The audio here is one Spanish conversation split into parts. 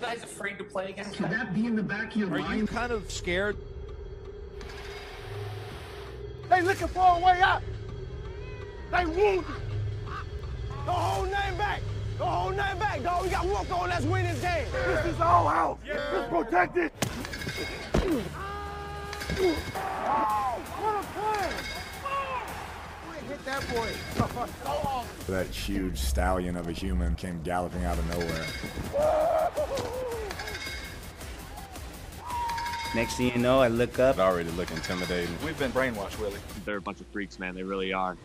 guys afraid to play again? Should that be in the back of your Are mind? you kind of scared? They looking for a way out. They wounded. Don't hold nothing back. The whole hold nothing back, dog. We got work on. Let's win this game. This is our house. Let's protect it. Oh, what a play. Hit that boy. That huge stallion of a human came galloping out of nowhere. Next thing you know, I look up. It already look intimidating. We've been brainwashed, Willie. They're a bunch of freaks, man. They really are.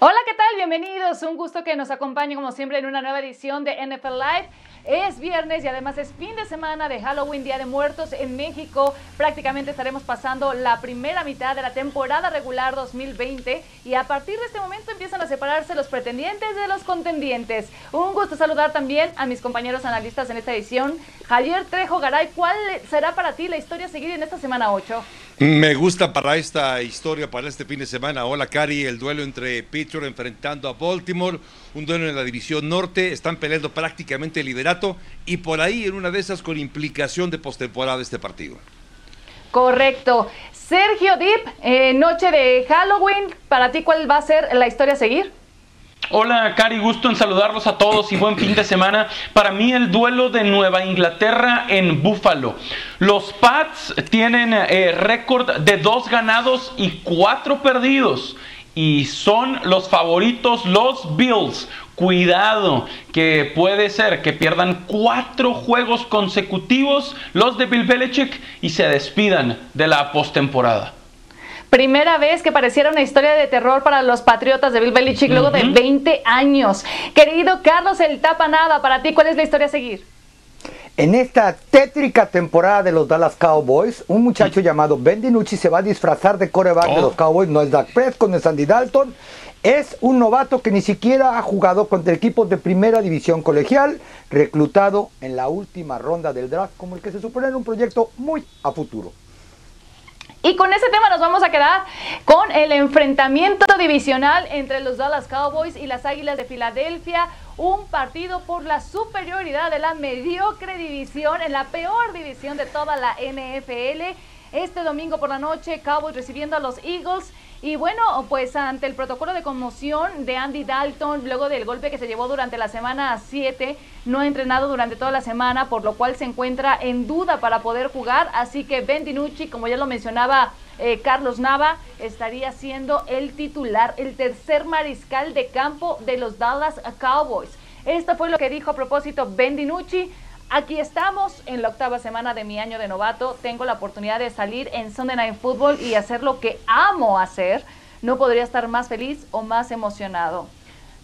Hola, ¿qué tal? Bienvenidos. Un gusto que nos acompañen como siempre en una nueva edición de NFL Live. Es viernes y además es fin de semana de Halloween, Día de Muertos en México. Prácticamente estaremos pasando la primera mitad de la temporada regular 2020 y a partir de este momento empiezan a separarse los pretendientes de los contendientes. Un gusto saludar también a mis compañeros analistas en esta edición. Javier Trejo Garay, ¿cuál será para ti la historia a seguir en esta semana 8? Me gusta para esta historia, para este fin de semana. Hola, Cari, el duelo entre Pittsburgh enfrentando a Baltimore, un duelo en la división norte, están peleando prácticamente el liderato y por ahí en una de esas con implicación de postemporada este partido. Correcto. Sergio Dip, eh, noche de Halloween, para ti, ¿cuál va a ser la historia a seguir? Hola, Cari, gusto en saludarlos a todos y buen fin de semana. Para mí el duelo de Nueva Inglaterra en Buffalo. Los Pats tienen eh, récord de dos ganados y cuatro perdidos. Y son los favoritos los Bills. Cuidado, que puede ser que pierdan cuatro juegos consecutivos los de Bill Belichick y se despidan de la postemporada. Primera vez que pareciera una historia de terror para los Patriotas de Bill Belichick luego de 20 años. Querido Carlos El Tapa Nada, para ti, ¿cuál es la historia a seguir? En esta tétrica temporada de los Dallas Cowboys, un muchacho llamado Ben DiNucci se va a disfrazar de coreback de Oh. los Cowboys. No es Dak Prescott, no es Andy Dalton. Es un novato que ni siquiera ha jugado contra equipos de primera división colegial, reclutado en la última ronda del draft, como el que se supone era un proyecto muy a futuro. Y con ese tema nos vamos a quedar con el enfrentamiento divisional entre los Dallas Cowboys y las Águilas de Filadelfia. Un partido por la superioridad de la mediocre división en la peor división de toda la NFL. Este domingo por la noche, Cowboys recibiendo a los Eagles. Y bueno, pues ante el protocolo de conmoción de Andy Dalton, luego del golpe que se llevó durante la semana 7, no ha entrenado durante toda la semana, por lo cual se encuentra en duda para poder jugar. Así que Ben DiNucci, como ya lo mencionaba eh, Carlos Nava, estaría siendo el titular, el tercer mariscal de campo de los Dallas Cowboys. Esto fue lo que dijo a propósito Ben DiNucci. Aquí estamos en la octava semana de mi año de novato. Tengo la oportunidad de salir en Sunday Night Football y hacer lo que amo hacer. No podría estar más feliz o más emocionado.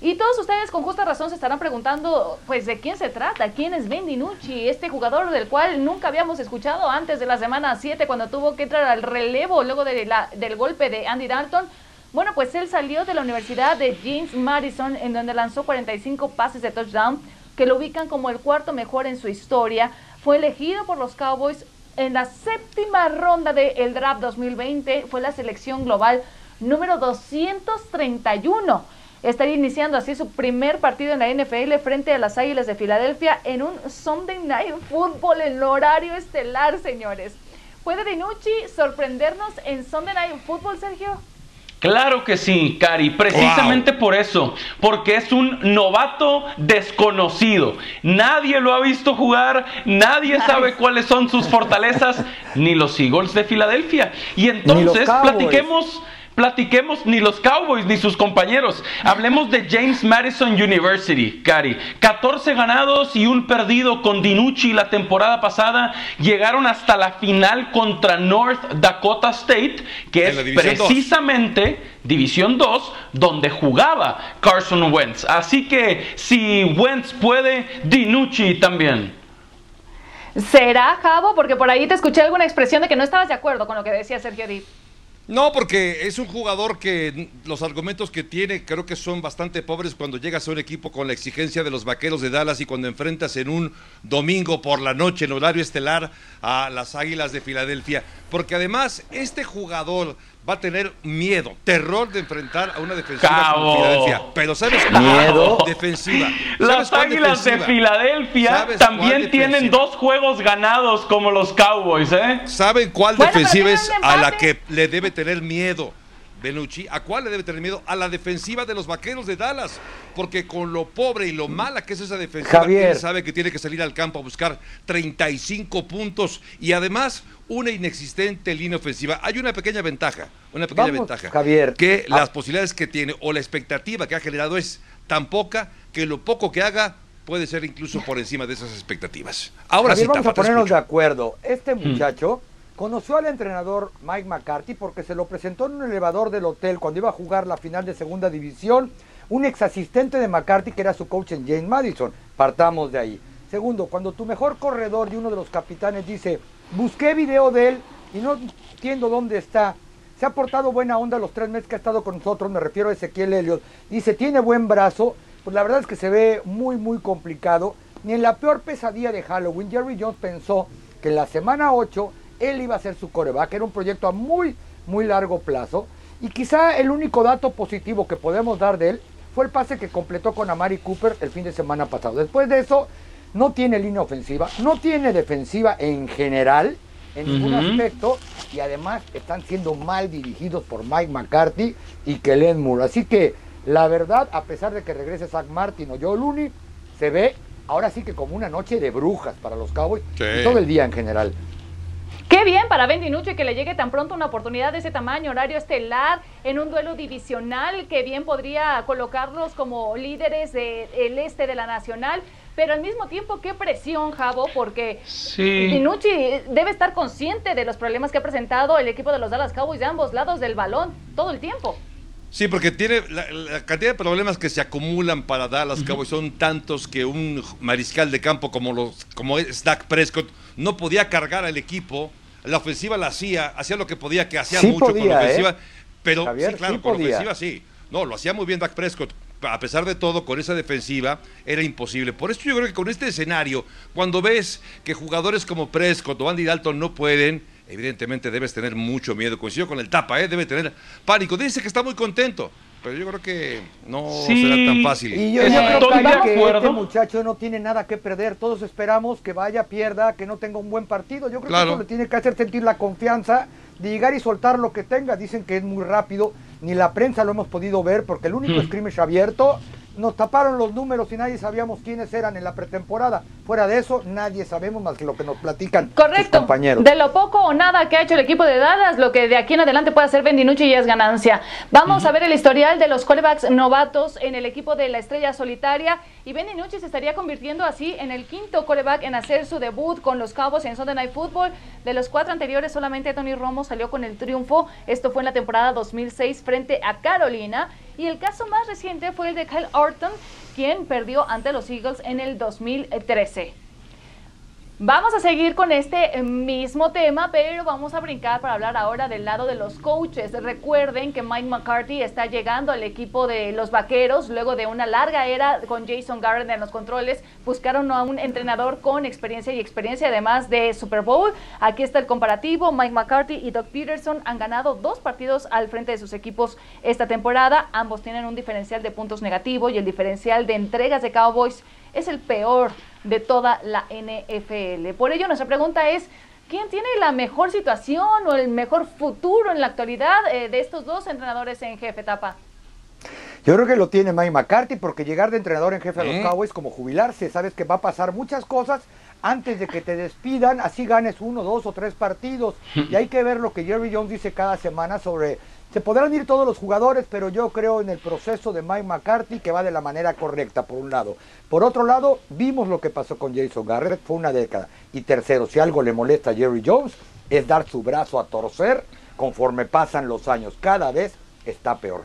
Y todos ustedes con justa razón se estarán preguntando, pues, ¿de quién se trata? ¿Quién es Ben DiNucci? Este jugador del cual nunca habíamos escuchado antes de la semana 7 cuando tuvo que entrar al relevo luego del golpe de Andy Dalton. Bueno, pues él salió de la Universidad de James Madison en donde lanzó 45 pases de touchdown que lo ubican como el cuarto mejor en su historia. Fue elegido por los Cowboys en la séptima ronda del draft 2020. Fue la selección global número 231. Estaría iniciando así su primer partido en la NFL frente a las Águilas de Filadelfia en un Sunday Night Football en horario estelar, señores. ¿Puede Dinucci sorprendernos en Sunday Night Football, Sergio? Claro que sí, Cari, precisamente por eso, porque es un novato desconocido. Nadie lo ha visto jugar, nadie sabe cuáles son sus fortalezas, ni los Eagles de Filadelfia. Y entonces platiquemos, platiquemos ni los Cowboys ni sus compañeros. Hablemos de James Madison University, Cari. 14 ganados y un perdido con Dinucci la temporada pasada. Llegaron hasta la final contra North Dakota State, que es dos. precisamente División 2, donde jugaba Carson Wentz. Así que si Wentz puede, Dinucci también. ¿Será, Javo? Porque por ahí te escuché alguna expresión de que no estabas de acuerdo con lo que decía Sergio Dip. No, porque es un jugador que los argumentos que tiene creo que son bastante pobres cuando llegas a un equipo con la exigencia de los vaqueros de Dallas y cuando enfrentas en un domingo por la noche en horario estelar a las Águilas de Filadelfia. Porque además este jugador va a tener miedo, terror de enfrentar a una defensiva Cabo. como Filadelfia. Pero ¿sabes cuál? Miedo. Defensiva. ¿Sabes Las Águilas de? Filadelfia ¿Sabes cuál también tienen dos juegos ganados como los Cowboys, ¿eh? ¿Saben cuál Bueno, defensiva es a la que le debe tener miedo? Benucci, ¿a cuál le debe tener miedo? A la defensiva de los vaqueros de Dallas. Porque con lo pobre y lo mala que es esa defensiva, Javier. él sabe que tiene que salir al campo a buscar 35 puntos y además una inexistente línea ofensiva. Hay una pequeña ventaja, una pequeña Vamos, ventaja. Javier. Que Ah. las posibilidades que tiene o la expectativa que ha generado es tan poca que lo poco que haga puede ser incluso por encima de esas expectativas. Ahora Javier, sí, vamos a ponernos de acuerdo. Este muchacho conoció al entrenador Mike McCarthy porque se lo presentó en un elevador del hotel cuando iba a jugar la final de segunda división. Un ex asistente de McCarthy que era su coach en James Madison. Partamos de ahí. Segundo, cuando tu mejor corredor y uno de los capitanes dice, busqué video de él y no entiendo dónde está. Se ha portado buena onda los tres meses que ha estado con nosotros, me refiero a Ezequiel Elliott. Dice, tiene buen brazo, pues la verdad es que se ve muy, muy complicado. Ni en la peor pesadilla de Halloween, Jerry Jones pensó que en la semana 8 él iba a ser su coreback. Era un proyecto a muy, muy largo plazo. Y quizá el único dato positivo que podemos dar de él fue el pase que completó con Amari Cooper el fin de semana pasado. Después de eso, no tiene línea ofensiva, no tiene defensiva en general, en ningún aspecto, y además están siendo mal dirigidos por Mike McCarthy y Kellen Moore. Así que, la verdad, a pesar de que regrese Zach Martin o Joe Looney, se ve ahora sí que como una noche de brujas para los Cowboys Sí. y todo el día en general. Qué bien para Ben DiNucci que le llegue tan pronto una oportunidad de ese tamaño, horario estelar, en un duelo divisional, que bien podría colocarlos como líderes del este de la Nacional. Pero al mismo tiempo, qué presión, Javo, porque Sí. DiNucci debe estar consciente de los problemas que ha presentado el equipo de los Dallas Cowboys de ambos lados del balón todo el tiempo. Sí, porque tiene la, la cantidad de problemas que se acumulan para Dallas Cowboys son tantos que un mariscal de campo como los como es Dak Prescott no podía cargar al equipo. La ofensiva la hacía, hacía lo que podía, que hacía Sí mucho con la ofensiva, ¿eh? pero Javier, sí, claro, sí con la ofensiva sí. No, lo hacía muy bien Dak Prescott. A pesar de todo, con esa defensiva era imposible. Por eso yo creo que con este escenario, cuando ves que jugadores como Prescott o Andy Dalton no pueden, evidentemente debes tener mucho miedo. Coincido con el tapa, ¿eh? debe tener pánico. Dice que está muy contento, pero yo creo que no Sí, será tan fácil. Y yo, yo creo que este muchacho no tiene nada que perder. Todos esperamos que vaya, pierda, que no tenga un buen partido. Yo creo Claro. que eso le tiene que hacer sentir la confianza de llegar y soltar lo que tenga. Dicen que es muy rápido. Ni la prensa lo hemos podido ver porque el único Hmm. scrimmage abierto nos taparon los números y nadie sabíamos quiénes eran en la pretemporada. Fuera de eso, nadie sabemos más que lo que nos platican sus Correcto. compañeros. De lo poco o nada que ha hecho el equipo de Dallas, lo que de aquí en adelante puede hacer Ben DiNucci ya es ganancia. Vamos a ver el historial de los quarterbacks novatos en el equipo de la Estrella Solitaria y Ben DiNucci se estaría convirtiendo así en el quinto quarterback en hacer su debut con los Cowboys en Sunday Night Football. De los cuatro anteriores, solamente Tony Romo salió con el triunfo. Esto fue en la temporada 2006 frente a Carolina. Y el caso más reciente fue el de Kyle Orton, quien perdió ante los Eagles en el 2013. Vamos a seguir con este eh, mismo tema, pero vamos a brincar para hablar ahora del lado de los coaches. Recuerden que Mike McCarthy está llegando al equipo de los Vaqueros luego de una larga era con Jason Garrett en los controles. Buscaron a un entrenador con experiencia y experiencia además de Super Bowl. Aquí está el comparativo. Mike McCarthy y Doug Peterson han ganado dos partidos al frente de sus equipos esta temporada. Ambos tienen un diferencial de puntos negativo y el diferencial de entregas de Cowboys es el peor de toda la NFL. Por ello, nuestra pregunta es, ¿quién tiene la mejor situación o el mejor futuro en la actualidad eh, de estos dos entrenadores en jefe, Tapa? Yo creo que lo tiene Mike McCarthy porque llegar de entrenador en jefe a los. Cowboys como jubilarse, sabes que va a pasar muchas cosas antes de que te despidan, así ganes uno, dos o tres partidos. Y hay que ver lo que Jerry Jones dice cada semana sobre, se podrán ir todos los jugadores, pero yo creo en el proceso de Mike McCarthy que va de la manera correcta, por un lado. Por otro lado, vimos lo que pasó con Jason Garrett, fue una década. Y tercero, si algo le molesta a Jerry Jones, es dar su brazo a torcer conforme pasan los años. Cada vez está peor.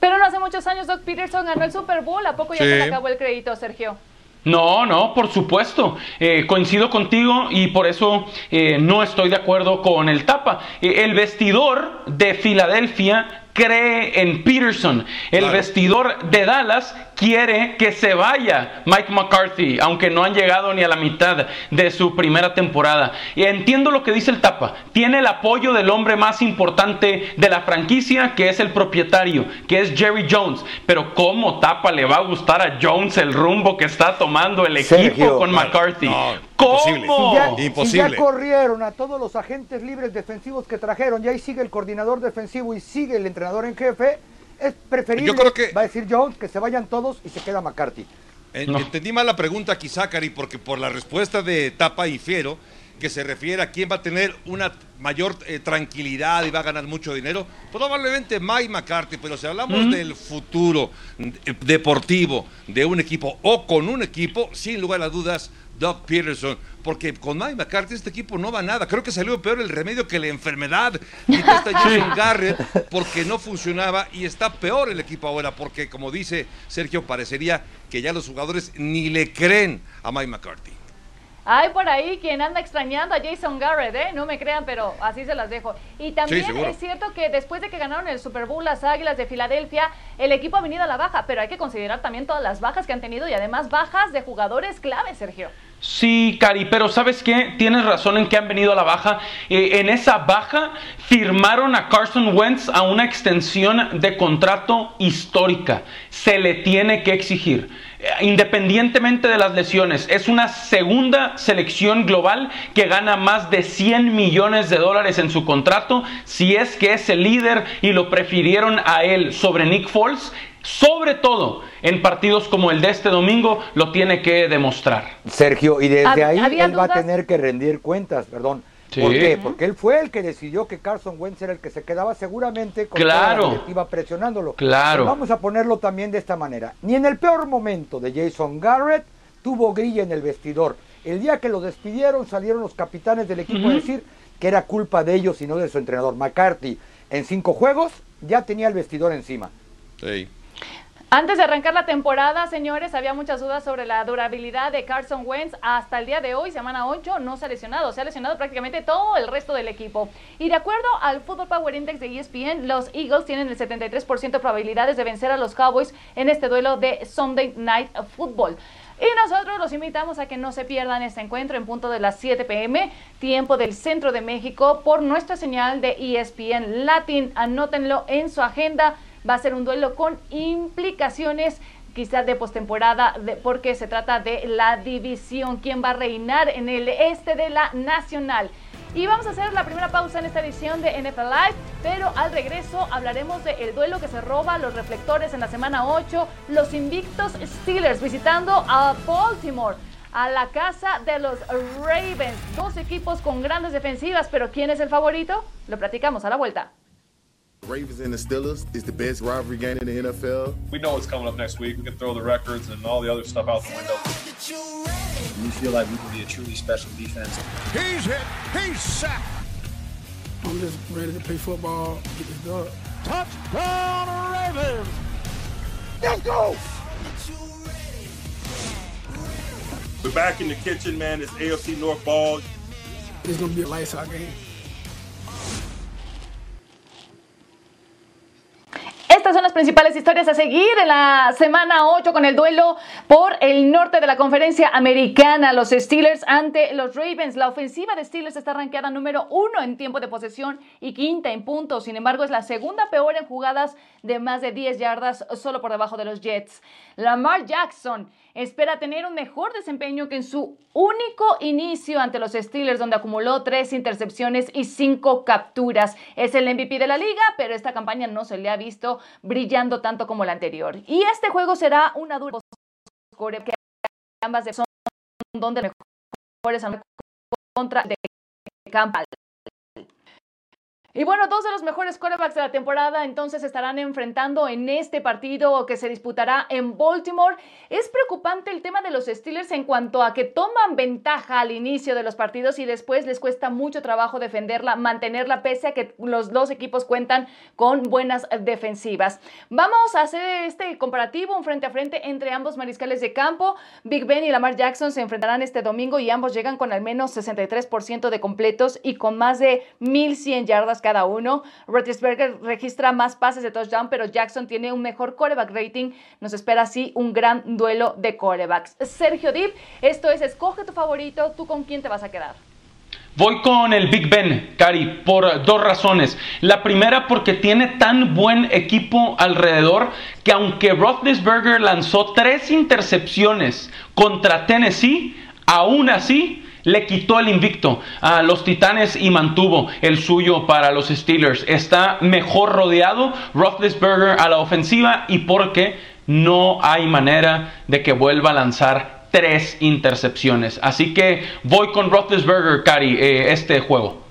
Pero no hace muchos años Doug Peterson ganó el Super Bowl. ¿A poco ya Sí. se le acabó el crédito, Sergio? No, no, por supuesto. Eh, coincido contigo y por eso eh, no estoy de acuerdo con el tapa. Eh, el vestidor de Filadelfia cree en Peterson. El Claro. vestidor de Dallas quiere que se vaya Mike McCarthy, aunque no han llegado ni a la mitad de su primera temporada. Y entiendo lo que dice el Tapa. Tiene el apoyo del hombre más importante de la franquicia, que es el propietario, que es Jerry Jones. Pero ¿cómo Tapa le va a gustar a Jones el rumbo que está tomando el equipo Sergio. con McCarthy? No, ¿Cómo? imposible. Si ya, si Imposible. ya corrieron a todos los agentes libres defensivos que trajeron, y ahí sigue el coordinador defensivo y sigue el entrenador en jefe, es preferible, Yo creo que- va a decir Jones, que se vayan todos y se queda McCarthy. En- No. Entendí mal la pregunta quizá, Cari, porque por la respuesta de Tapa y Fiero, que se refiere a quién va a tener una mayor eh, tranquilidad y va a ganar mucho dinero, probablemente Mike McCarthy, pero si hablamos del futuro eh, deportivo de un equipo o con un equipo, sin lugar a dudas, Doug Peterson, porque con Mike McCarthy este equipo no va a nada. Creo que salió peor el remedio que la enfermedad. Y está Jason Garrett porque no funcionaba y está peor el equipo ahora porque, como dice Sergio, parecería que ya los jugadores ni le creen a Mike McCarthy. Hay por ahí quien anda extrañando a Jason Garrett, ¿eh? No me crean, pero así se las dejo. Y también es cierto que después de que ganaron el Super Bowl las Águilas de Filadelfia, el equipo ha venido a la baja, pero hay que considerar también todas las bajas que han tenido y además bajas de jugadores clave, Sergio. Sí, Cari, pero ¿sabes qué? Tienes razón en que han venido a la baja. Eh, en esa baja firmaron a Carson Wentz a una extensión de contrato histórica. Se le tiene que exigir. Eh, Independientemente de las lesiones, es una segunda selección global que gana más de 100 millones de dólares en su contrato. Si es que es el líder y lo prefirieron a él sobre Nick Foles, sobre todo en partidos como el de este domingo, lo tiene que demostrar. Sergio, y desde ahí ¿había él va a tener que rendir cuentas, perdón. Sí. ¿Por qué? Porque él fue el que decidió que Carson Wentz era el que se quedaba seguramente con toda Claro. la directiva presionándolo. Claro. Pero vamos a ponerlo también de esta manera. Ni en el peor momento de Jason Garrett tuvo grilla en el vestidor. El día que lo despidieron salieron los capitanes del equipo a decir que era culpa de ellos y no de su entrenador. McCarthy en cinco juegos ya tenía el vestidor encima. Sí. Antes de arrancar la temporada, señores, había muchas dudas sobre la durabilidad de Carson Wentz. Hasta el día de hoy, semana 8, no se ha lesionado. Se ha lesionado prácticamente todo el resto del equipo. Y de acuerdo al Football Power Index de ESPN, los Eagles tienen el 73% de probabilidades de vencer a los Cowboys en este duelo de Sunday Night Football. Y nosotros los invitamos a que no se pierdan este encuentro en punto de las 7 pm, tiempo del centro de México, por nuestra señal de ESPN Latin. Anótenlo en su agenda. Va a ser un duelo con implicaciones quizás de postemporada, porque se trata de la división, quién va a reinar en el este de la Nacional. Y vamos a hacer la primera pausa en esta edición de NFL Live, pero al regreso hablaremos del duelo que se roba los reflectores en la semana 8, los invictos Steelers visitando a Baltimore, a la casa de los Ravens, dos equipos con grandes defensivas, pero ¿quién es el favorito? Lo platicamos a la vuelta. Ravens and the Steelers is the best rivalry game in the NFL. We know what's coming up next week. We can throw the records and all the other stuff out the window. We feel like we can be a truly special defense. He's hit. He's sacked. I'm just ready to play football, get this done. Touchdown Ravens. Let's go. We're back in the kitchen, man. It's AFC North ball. It's gonna be a lights out game. Estas son las principales historias a seguir en la semana 8 con el duelo por el norte de la conferencia americana. Los Steelers ante los Ravens. La ofensiva de Steelers está rankeada número uno en tiempo de posesión y quinta en puntos. Sin embargo, es la segunda peor en jugadas de más de 10 yardas, solo por debajo de los Jets. Lamar Jackson espera tener un mejor desempeño que en su único inicio ante los Steelers, donde acumuló tres intercepciones y cinco capturas. Es el MVP de la liga, pero esta campaña no se le ha visto brillando tanto como la anterior. Y este juego será una dura que ambas son donde mejores contra de campo. Y bueno, dos de los mejores quarterbacks de la temporada entonces estarán enfrentando en este partido que se disputará en Baltimore. Es preocupante el tema de los Steelers en cuanto a que toman ventaja al inicio de los partidos y después les cuesta mucho trabajo defenderla, mantenerla, pese a que los dos equipos cuentan con buenas defensivas. Vamos a hacer este comparativo, un frente a frente entre ambos mariscales de campo. Big Ben y Lamar Jackson se enfrentarán este domingo y ambos llegan con al menos 63% de completos y con más de 1100 yardas cada uno. Roethlisberger registra más pases de touchdown, pero Jackson tiene un mejor coreback rating. Nos espera así un gran duelo de corebacks. Sergio Dip, esto es escoge tu favorito. ¿Tú con quién te vas a quedar? Voy con el Big Ben, Cari, por dos razones. La primera porque tiene tan buen equipo alrededor que aunque Roethlisberger lanzó tres intercepciones contra Tennessee, aún así le quitó el invicto a los Titanes y mantuvo el suyo para los Steelers. Está mejor rodeado Roethlisberger a la ofensiva y porque no hay manera de que vuelva a lanzar tres intercepciones. Así que voy con Roethlisberger, Cari, eh, este juego.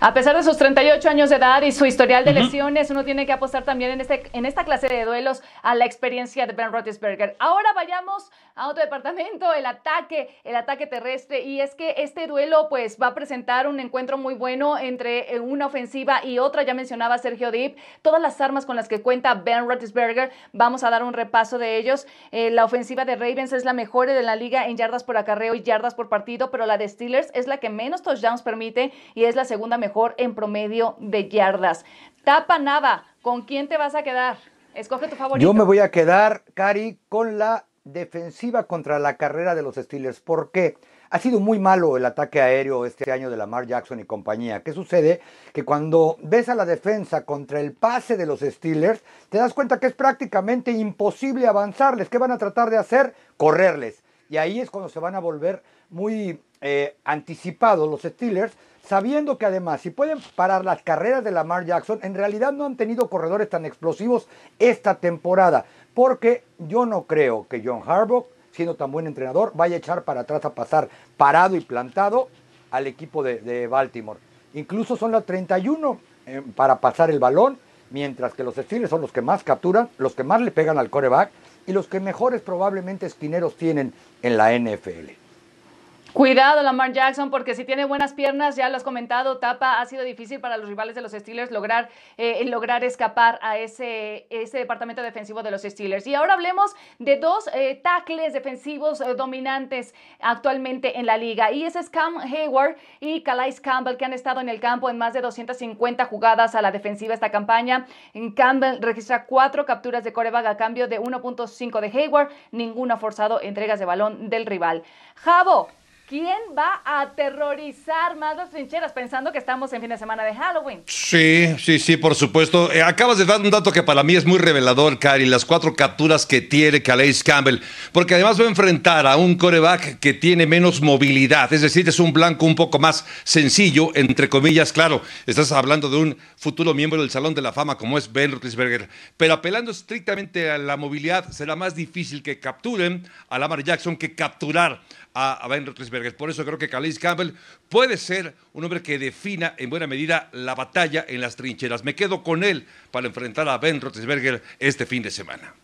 A pesar de sus 38 años de edad y su historial de lesiones, uno tiene que apostar también en, este, en esta clase de duelos a la experiencia de Ben Roethlisberger. Ahora vayamos a otro departamento, el ataque, el ataque terrestre. Y es que este duelo pues va a presentar un encuentro muy bueno entre eh, una ofensiva y otra. Ya mencionaba Sergio Deep, todas las armas con las que cuenta Ben Roethlisberger. Vamos a dar un repaso de ellos. Eh, la ofensiva de Ravens es la mejor de la liga en yardas por acarreo y yardas por partido, pero la de Steelers es la que menos touchdowns permite y es la segunda mejor mejor en promedio de yardas. Tapa nada, ¿con quién te vas a quedar? Escoge tu favorito. Yo me voy a quedar, Cari, con la defensiva contra la carrera de los Steelers. ¿Por qué? Ha sido muy malo el ataque aéreo este año de Lamar Jackson y compañía. ¿Qué sucede? Que cuando ves a la defensa contra el pase de los Steelers, te das cuenta que es prácticamente imposible avanzarles. ¿Qué van a tratar de hacer? Correrles. Y ahí es cuando se van a volver muy eh, anticipados los Steelers sabiendo que además si pueden parar las carreras de Lamar Jackson, en realidad no han tenido corredores tan explosivos esta temporada, porque yo no creo que John Harbaugh, siendo tan buen entrenador, vaya a echar para atrás a pasar parado y plantado al equipo de, Baltimore. Incluso son las 31 eh, para pasar el balón, mientras que los Steelers son los que más capturan, los que más le pegan al coreback y los que mejores probablemente esquineros tienen en la NFL. Cuidado Lamar Jackson porque si tiene buenas piernas, ya lo has comentado, Tapa, ha sido difícil para los rivales de los Steelers lograr, eh, lograr escapar a ese, ese departamento defensivo de los Steelers. Y ahora hablemos de dos eh, tackles defensivos eh, dominantes actualmente en la liga. Y es Cam Hayward y Calais Campbell que han estado en el campo en más de 250 jugadas a la defensiva esta campaña. Campbell registra cuatro capturas de coreback a cambio de 1.5 de Hayward, ninguna forzado entregas de balón del rival. Javo, ¿Quién va a aterrorizar más las trincheras pensando que estamos en fin de semana de Halloween? Sí, sí, sí, por supuesto. Eh, acabas de dar un dato que para mí es muy revelador, Cari, las cuatro capturas que tiene Calais Campbell, porque además va a enfrentar a un coreback que tiene menos movilidad, es decir, es un blanco un poco más sencillo, entre comillas, claro, estás hablando de un futuro miembro del Salón de la Fama como es Ben Roethlisberger, pero apelando estrictamente a la movilidad, será más difícil que capturen a Lamar Jackson que capturar a, Ben Roethlisberger. Por eso creo que Calais Campbell puede ser un hombre que defina en buena medida la batalla en las trincheras. Me quedo con él para enfrentar a Ben Roethlisberger este fin de semana.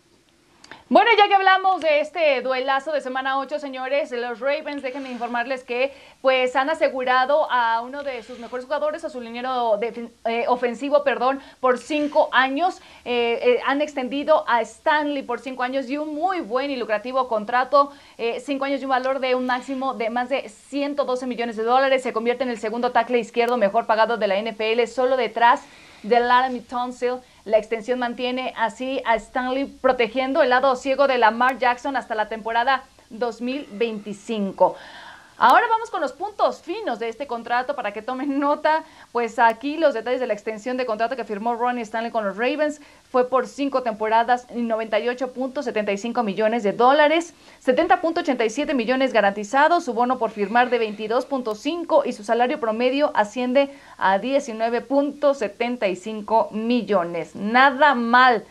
Bueno, ya que hablamos de este duelazo de semana 8, señores, los Ravens, déjenme informarles que pues han asegurado a uno de sus mejores jugadores, a su liniero eh, ofensivo, perdón, por cinco años. Eh, eh, han extendido a Stanley por cinco años y un muy buen y lucrativo contrato, cinco años y un valor de un máximo de más de 112 millones de dólares. Se convierte en el segundo tackle izquierdo mejor pagado de la NFL, solo detrás de Laramie Tonsil. La extensión mantiene así a Stanley protegiendo el lado ciego de Lamar Jackson hasta la temporada 2025. Ahora vamos con los puntos finos de este contrato para que tomen nota. Pues aquí los detalles de la extensión de contrato que firmó Ronnie Stanley con los Ravens fue por cinco temporadas y 98.75 millones de dólares, 70.87 millones garantizados, su bono por firmar de 22.5 y su salario promedio asciende a 19.75 millones. Nada mal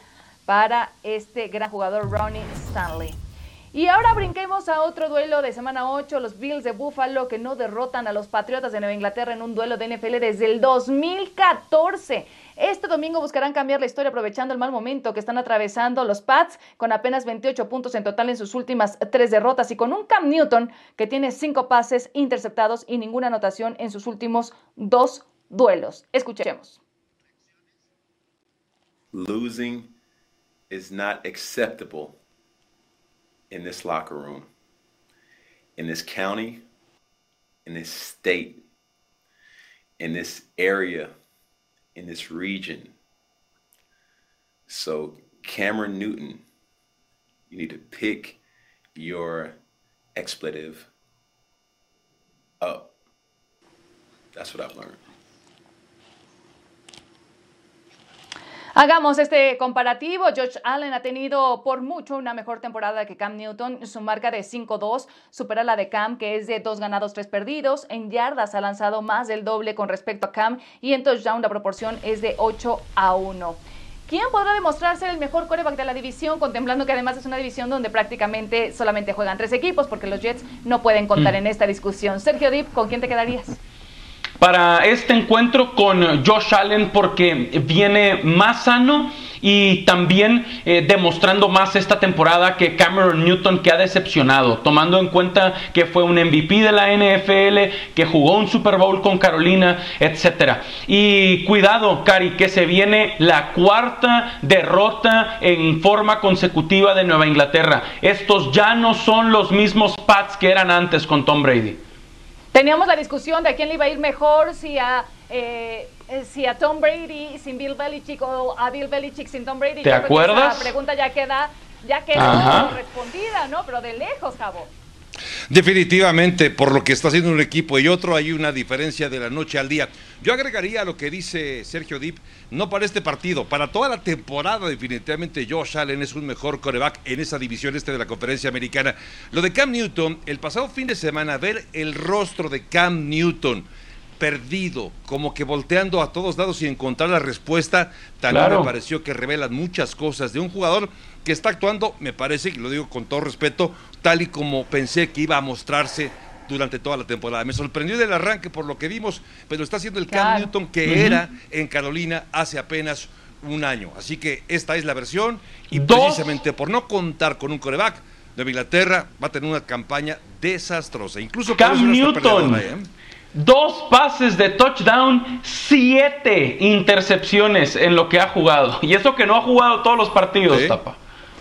para este gran jugador Ronnie Stanley. Y ahora brinquemos a otro duelo de semana 8, los Bills de Buffalo que no derrotan a los Patriotas de Nueva Inglaterra en un duelo de NFL desde el 2014. Este domingo buscarán cambiar la historia aprovechando el mal momento que están atravesando los Pats con apenas 28 puntos en total en sus últimas tres derrotas y con un Cam Newton que tiene cinco pases interceptados y ninguna anotación en sus últimos dos duelos. Escuchemos. Losing is not acceptable. In this locker room, in this county, in this state, in this area in this region. So, Cameron Newton, you need to pick your expletive up. That's what I've learned. Hagamos este comparativo. Josh Allen ha tenido por mucho una mejor temporada que Cam Newton. Su marca de 5-2 supera la de Cam, que es de 2 ganados, 3 perdidos. En yardas ha lanzado más del doble con respecto a Cam y en touchdown la proporción es de 8 a 1. ¿Quién podrá demostrar ser el mejor coreback de la división? Contemplando que además es una división donde prácticamente solamente juegan tres equipos, porque los Jets no pueden contar Mm. en esta discusión. Sergio Dip, ¿con quién te quedarías? Para este encuentro con Josh Allen porque viene más sano y también eh, demostrando más esta temporada que Cameron Newton que ha decepcionado, tomando en cuenta que fue un MVP de la NFL, que jugó un Super Bowl con Carolina, etcétera. Y cuidado, Cari, que se viene la cuarta derrota en forma consecutiva de Nueva Inglaterra. Estos ya no son los mismos Pats que eran antes con Tom Brady. Teníamos la discusión de a quién le iba a ir mejor, si a, eh, eh, si a Tom Brady sin Bill Belichick o a Bill Belichick sin Tom Brady. ¿Te Yo acuerdas? Esa pregunta ya queda, ya quedó respondida, ¿no? Pero de lejos, Jabo. Definitivamente, por lo que está haciendo un equipo y otro, hay una diferencia de la noche al día. Yo agregaría lo que dice Sergio Dip, no para este partido, para toda la temporada, definitivamente Josh Allen es un mejor coreback en esa división este de la conferencia americana. Lo de Cam Newton, el pasado fin de semana, ver el rostro de Cam Newton perdido, como que volteando a todos lados y encontrar la respuesta, también Claro. me pareció que revelan muchas cosas de un jugador que está actuando, me parece, y lo digo con todo respeto, tal y como pensé que iba a mostrarse durante toda la temporada. Me sorprendió del arranque por lo que vimos, pero está haciendo el Cam Claro. Newton que era en Carolina hace apenas un año. Así que esta es la versión y Dos. precisamente por no contar con un coreback, Nueva Inglaterra va a tener una campaña desastrosa. Incluso por Cam eso no está Newton. peleadora, ¿eh? Dos pases de touchdown, siete intercepciones en lo que ha jugado. Y eso que no ha jugado todos los partidos, Sí. Tapa.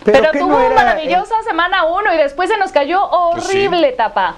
Pero, tuvo no maravillosa semana uno y después se nos cayó Pues sí. horrible, Tapa.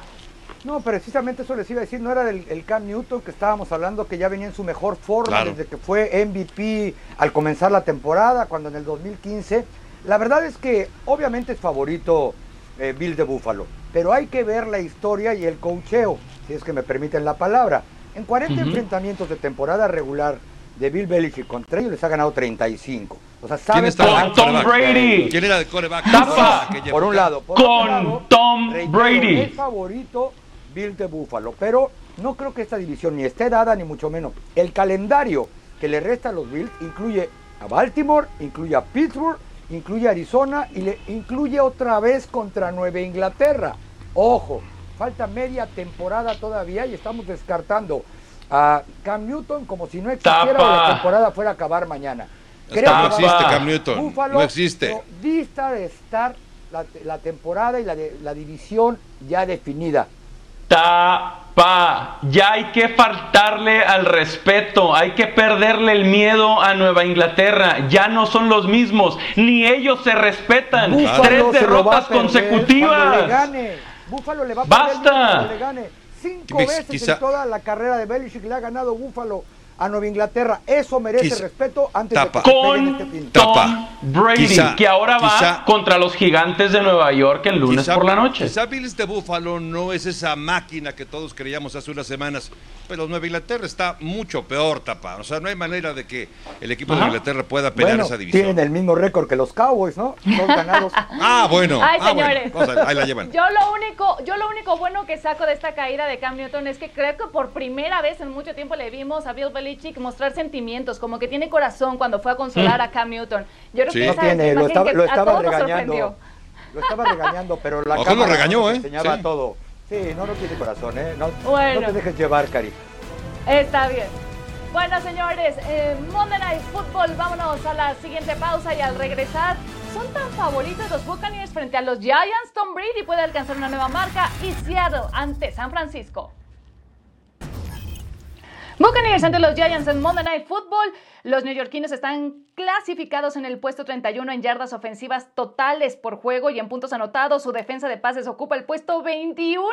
No, precisamente eso les iba a decir, no era del el Cam Newton que estábamos hablando que ya venía en su mejor forma Claro. desde que fue MVP al comenzar la temporada, cuando en el 2015. La verdad es que obviamente es favorito eh, Bill de Buffalo, pero hay que ver la historia y el cocheo, si es que me permiten la palabra. En 40 Ujú. enfrentamientos de temporada regular de Bill Belichick contra ellos les ha ganado 35. O sea, ¿Quién saben estaba Con Tom? Brady. ¿Quién era de coreback? Tapa. Por un lado. Por otro Con lado, Tom reitero, Brady. Es favorito Bill de Buffalo, pero no creo que esta división ni esté dada ni mucho menos. El calendario que le resta a los Bills incluye a Baltimore, incluye a Pittsburgh, incluye a Arizona y le incluye otra vez contra Nueva Inglaterra. Ojo, falta media temporada todavía y estamos descartando a Cam Newton como si no existiera o la temporada fuera a acabar mañana. Que no existe Cam Newton. No existe. no dista de estar la, la temporada y la, de- la división ya definida. Tapa. Ya hay que faltarle al respeto, hay que perderle el miedo a Nueva Inglaterra. Ya no son los mismos, ni ellos se respetan. Búfalo Tres derrotas consecutivas. Búfalo le va a Basta. le gane. Cinco veces quizá- en toda la carrera de Belichick le ha ganado Búfalo a Nueva Inglaterra. Eso merece Quizá- respeto antes Tapa. de que Con este fin. Tapa. Tom Brady, Quizá- que ahora va contra los gigantes de Nueva York el lunes Quizá- por la noche. Quizá Bills de Buffalo no es esa máquina que todos creíamos hace unas semanas, pero Nueva Inglaterra está mucho peor, tapa. O sea, no hay manera de que el equipo de Ajá. Nueva Inglaterra pueda pelear Bueno, esa división. tienen el mismo récord que los Cowboys, ¿no? Dos ganados. Ah, bueno. Ay, ah, bueno. señores. Ahí la llevan. Yo lo único, yo lo único bueno que saco de esta caída de Cam Newton es que creo que por primera vez en mucho tiempo le vimos a Bill Belichick mostrar sentimientos, como que tiene corazón cuando fue a consolar a Cam Newton. Yo creo Sí. que No esa tiene, lo estaba, que lo a estaba regañando. sorprendió. Lo estaba regañando, pero la Ojo, lo cámara regañó, nos ¿eh? enseñaba Sí. todo. Sí, no, no tiene corazón, ¿eh? No, Bueno. no te dejes llevar, Cari. Está bien. Bueno, señores, eh, Monday Night Football, vámonos a la siguiente pausa y al regresar, ¿son tan favoritos los Buccaneers frente a los Giants? Tom Brady puede alcanzar una nueva marca y Seattle ante San Francisco. Buccaneers ante los Giants en Monday Night Football. Los neoyorquinos están clasificados en el puesto 31 en yardas ofensivas totales por juego y en puntos anotados. Su defensa de pases ocupa el puesto 21.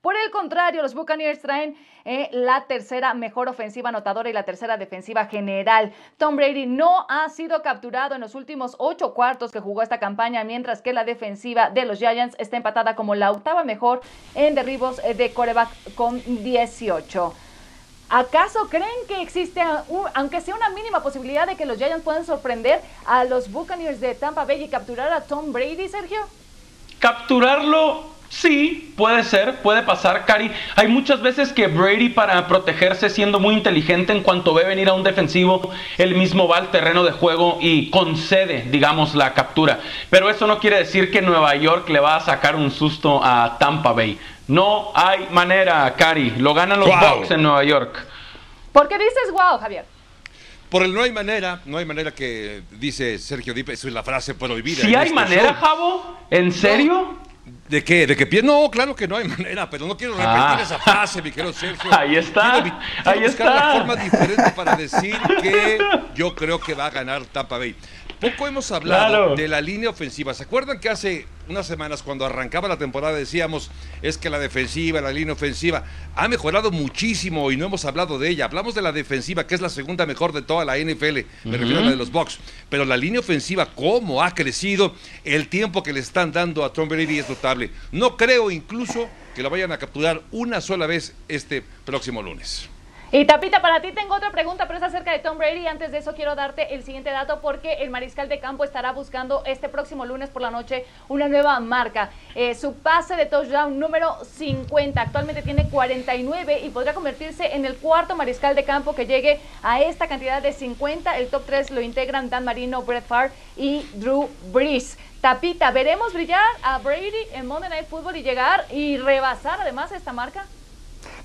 Por el contrario, los Buccaneers traen eh, la tercera mejor ofensiva anotadora y la tercera defensiva general. Tom Brady no ha sido capturado en los últimos ocho cuartos que jugó esta campaña, mientras que la defensiva de los Giants está empatada como la octava mejor en derribos eh, de coreback con 18. ¿Acaso creen que existe, un- aunque sea una mínima posibilidad de que los Giants puedan sorprender a los Buccaneers de Tampa Bay y capturar a Tom Brady, Sergio? Capturarlo, sí, puede ser, puede pasar, Cari. Hay muchas veces que Brady para protegerse, siendo muy inteligente en cuanto ve venir a un defensivo, él mismo va al terreno de juego y concede, digamos, la captura. Pero eso no quiere decir que Nueva York le va a sacar un susto a Tampa Bay. No hay manera, Cari. Lo ganan los Wow. Bucks en Nueva York. ¿Por qué dices wow, Javier? Por el no hay manera, no hay manera que dice Sergio Dipe, eso es la frase prohibida. Si hay este manera, show. Javo, ¿en serio? ¿De qué? ¿De que pie? No, claro que no hay manera, pero no quiero repetir Ah. esa frase, mi querido Sergio. Ahí está, Quiero, quiero ahí buscar está. la forma diferente para decir que yo creo que va a ganar Tampa Bay. Poco hemos hablado Claro. de la línea ofensiva. ¿Se acuerdan que hace unas semanas cuando arrancaba la temporada decíamos es que la defensiva, la línea ofensiva ha mejorado muchísimo y no hemos hablado de ella? Hablamos de la defensiva que es la segunda mejor de toda la NFL, me refiero a la de los Bucks, pero la línea ofensiva cómo ha crecido, el tiempo que le están dando a Tom Brady es notable. No creo incluso que lo vayan a capturar una sola vez este próximo lunes. Y Tapita, para ti tengo otra pregunta, pero es acerca de Tom Brady. Antes de eso quiero darte el siguiente dato porque el mariscal de campo estará buscando este próximo lunes por la noche una nueva marca. Eh, su pase de touchdown número 50. Actualmente tiene 49 y podría convertirse en el cuarto mariscal de campo que llegue a esta cantidad de 50. El top 3 lo integran Dan Marino, Brett Favre y Drew Brees. Tapita, ¿veremos brillar a Brady en Monday Night Football y llegar y rebasar además esta marca?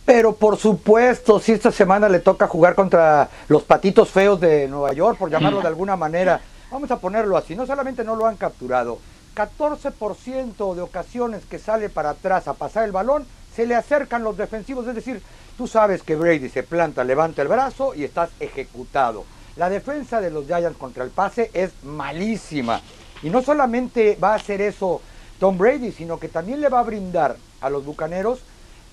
Pero por supuesto, si esta semana le toca jugar contra los patitos feos de Nueva York, por llamarlo de alguna manera, vamos a ponerlo así, no solamente no lo han capturado, 14% de ocasiones que sale para atrás a pasar el balón, se le acercan los defensivos, es decir, tú sabes que Brady se planta, levanta el brazo y estás ejecutado. La defensa de los Giants contra el pase es malísima. Y no solamente va a hacer eso Tom Brady, sino que también le va a brindar a los Bucaneros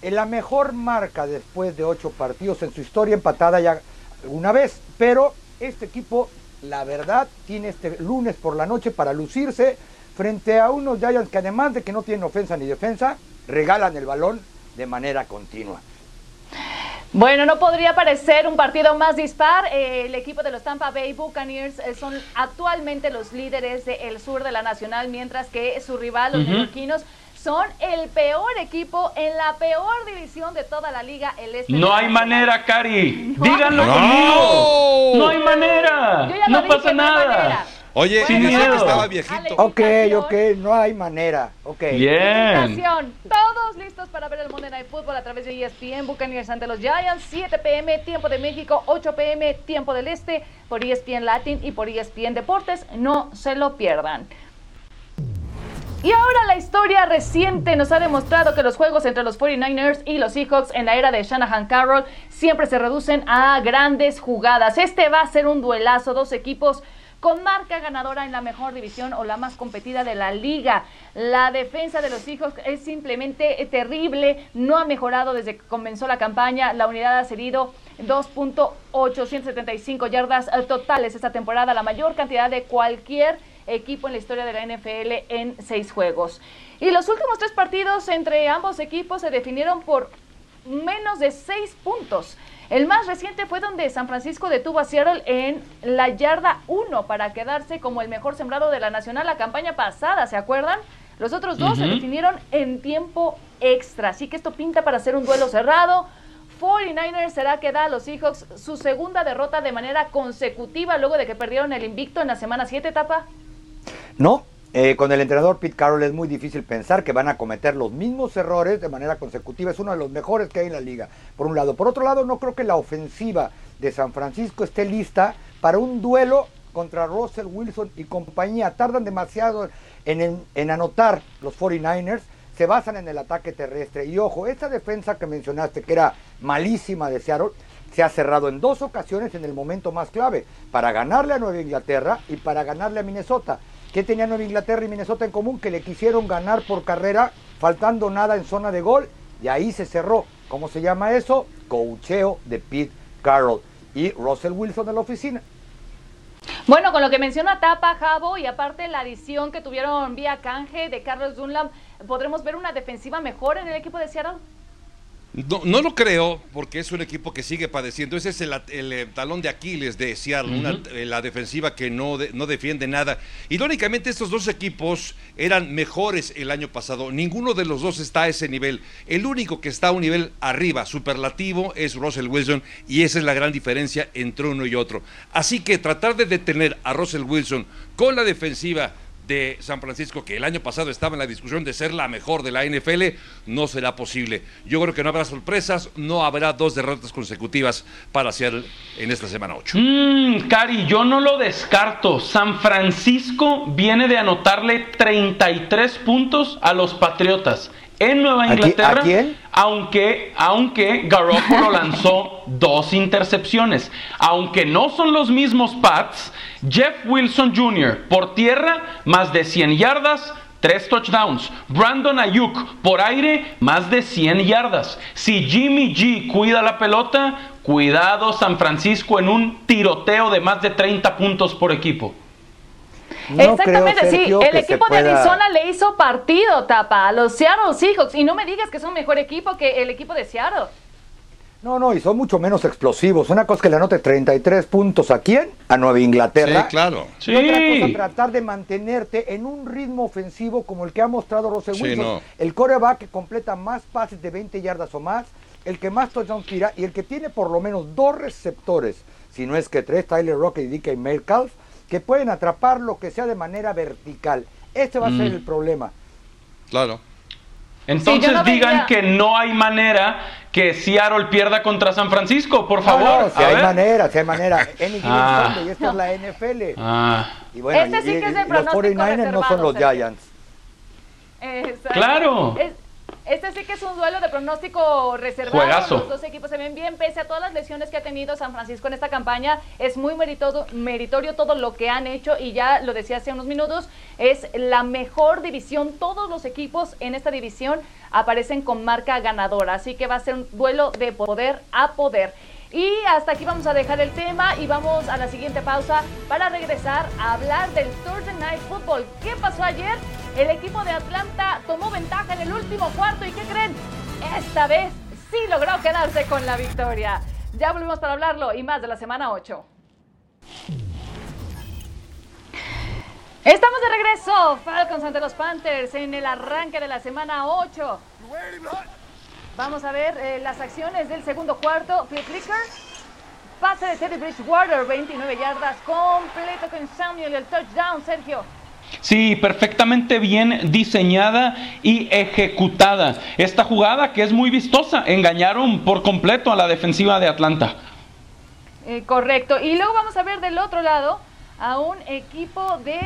en la mejor marca después de ocho partidos en su historia empatada ya una vez. Pero este equipo, la verdad, tiene este lunes por la noche para lucirse frente a unos Giants que además de que no tienen ofensa ni defensa, regalan el balón de manera continua. Bueno, no podría parecer un partido más dispar. Eh, el equipo de los Tampa Bay Buccaneers eh, son actualmente los líderes del sur de la Nacional, mientras que su rival, los neoyorquinos, son el peor equipo en la peor división de toda la liga, el este. No hay manera, Cari. No. Díganlo No. conmigo. No hay manera. Yo ya lo No dije, pasa no hay manera. nada. Oye, que miedo. estaba viejito. Ok, ok, no hay manera. Ok. Bien. Invitación. Todos listos para ver el Monday Night Football a través de ESPN, Buccaneers ante los Giants, 7 pm, tiempo de México, 8 pm, tiempo del Este, por ESPN Latin y por ESPN Deportes. No se lo pierdan. Y ahora la historia reciente nos ha demostrado que los juegos entre los 49ers y los Seahawks en la era de Shanahan Carroll siempre se reducen a grandes jugadas. Este va a ser un duelazo, dos equipos con marca ganadora en la mejor división o la más competida de la liga. La defensa de los Seahawks es simplemente terrible, no ha mejorado desde que comenzó la campaña. La unidad ha cedido 2.875 yardas eh, totales esta temporada, la mayor cantidad de cualquier equipo en la historia de la NFL en seis juegos. Y los últimos tres partidos entre ambos equipos se definieron por menos de seis puntos. El más reciente fue donde San Francisco detuvo a Seattle en la yarda 1 para quedarse como el mejor sembrado de la Nacional la campaña pasada, ¿se acuerdan? Los otros dos se definieron en tiempo extra, así que esto pinta para ser un duelo cerrado. 49ers será que da a los Seahawks su segunda derrota de manera consecutiva luego de que perdieron el invicto en la semana 7 etapa. No, eh, con el entrenador Pete Carroll es muy difícil pensar que van a cometer los mismos errores de manera consecutiva. Es uno de los mejores que hay en la liga, por un lado. Por otro lado, no creo que la ofensiva de San Francisco esté lista para un duelo contra Russell Wilson y compañía. Tardan demasiado en, anotar los 49ers. Se basan en el ataque terrestre. Y ojo, esta defensa que mencionaste, que era malísima de Seattle, se ha cerrado en dos ocasiones en el momento más clave, para ganarle a Nueva Inglaterra y para ganarle a Minnesota. ¿Qué tenía Nueva Inglaterra y Minnesota en común? Que le quisieron ganar por carrera, faltando nada en zona de gol, y ahí se cerró. ¿Cómo se llama eso? Cocheo de Pete Carroll y Russell Wilson en la oficina. Bueno, con lo que menciona Tapa, Javo y aparte la adición que tuvieron vía canje de Carlos Dunlap, ¿podremos ver una defensiva mejor en el equipo de Seattle? No, no lo creo, porque es un equipo que sigue padeciendo. Ese es el, el, eh, talón de Aquiles de Seattle, una, la defensiva que no, de- no defiende nada. Irónicamente, estos dos equipos eran mejores el año pasado. Ninguno de los dos está a ese nivel. El único que está a un nivel arriba, superlativo, es Russell Wilson, y esa es la gran diferencia entre uno y otro. Así que tratar de detener a Russell Wilson con la defensiva de San Francisco, que el año pasado estaba en la discusión de ser la mejor de la NFL, no será posible. Yo creo que no habrá sorpresas, no habrá dos derrotas consecutivas para Seattle en esta semana 8. Mmm, Cari, yo no lo descarto. San Francisco viene de anotarle 33 puntos a los Patriotas en Nueva ¿A qui- a Inglaterra. quién? Aunque, aunque Garoppolo lanzó dos intercepciones. Aunque no son los mismos Pats, Jeff Wilson Jr. por tierra, más de 100 yardas, tres touchdowns. Brandon Ayuk por aire, más de 100 yardas. Si Jimmy G cuida la pelota, cuidado San Francisco en un tiroteo de más de 30 puntos por equipo. Exactamente, sí. El equipo de Arizona le hizo partido, Tapa, a los Seattle Seahawks. Y no me digas que es un mejor equipo que el equipo de Seattle. No, no, y son mucho menos explosivos. Una cosa es que le anote 33 puntos a quién? A Nueva Inglaterra. Sí, claro. Y otra Sí. cosa, tratar de mantenerte en un ritmo ofensivo como el que ha mostrado Russell Sí, Wilson. no. El coreback que completa más pases de 20 yardas o más, el que más touchdowns tira y el que tiene por lo menos dos receptores, si no es que tres, Tyler Rocket y DK Metcalf, que pueden atrapar lo que sea de manera vertical. Este va a ser Mm. el problema. Claro. Entonces Sí, no digan veía- que no hay manera que Seattle pierda contra San Francisco, por No, favor. no, si A hay ver. manera, si hay manera. Any Ah. Sunday, esta es la NFL. Ah, Y bueno, Este y- sí que y- es de y los pronóstico 49ers no son los. Giants. Exacto. Claro. Es- este sí que es un duelo de pronóstico reservado. Juegazo. Los dos equipos se ven bien, pese a todas las lesiones que ha tenido San Francisco en esta campaña. Es muy meritorio, meritorio todo lo que han hecho y ya lo decía hace unos minutos, es la mejor división. Todos los equipos en esta división aparecen con marca ganadora, así que va a ser un duelo de poder a poder. Y hasta aquí vamos a dejar el tema y vamos a la siguiente pausa para regresar a hablar del Thursday Night Football. ¿Qué pasó ayer? El equipo de Atlanta tomó ventaja en el último cuarto y ¿qué creen? Esta vez sí logró quedarse con la victoria. Ya volvimos para hablarlo y más de la semana 8. Estamos de regreso, Falcons ante los Panthers en el arranque de la semana 8. Vamos a ver eh, las acciones del segundo cuarto. Flip Flicker. Pase de Teddy Bridgewater, 29 yardas, completo con Samuel, el touchdown, Sergio. Sí, perfectamente bien diseñada y ejecutada. Esta jugada que es muy vistosa, engañaron por completo a la defensiva de Atlanta. Eh, correcto. Y luego vamos a ver del otro lado a un equipo de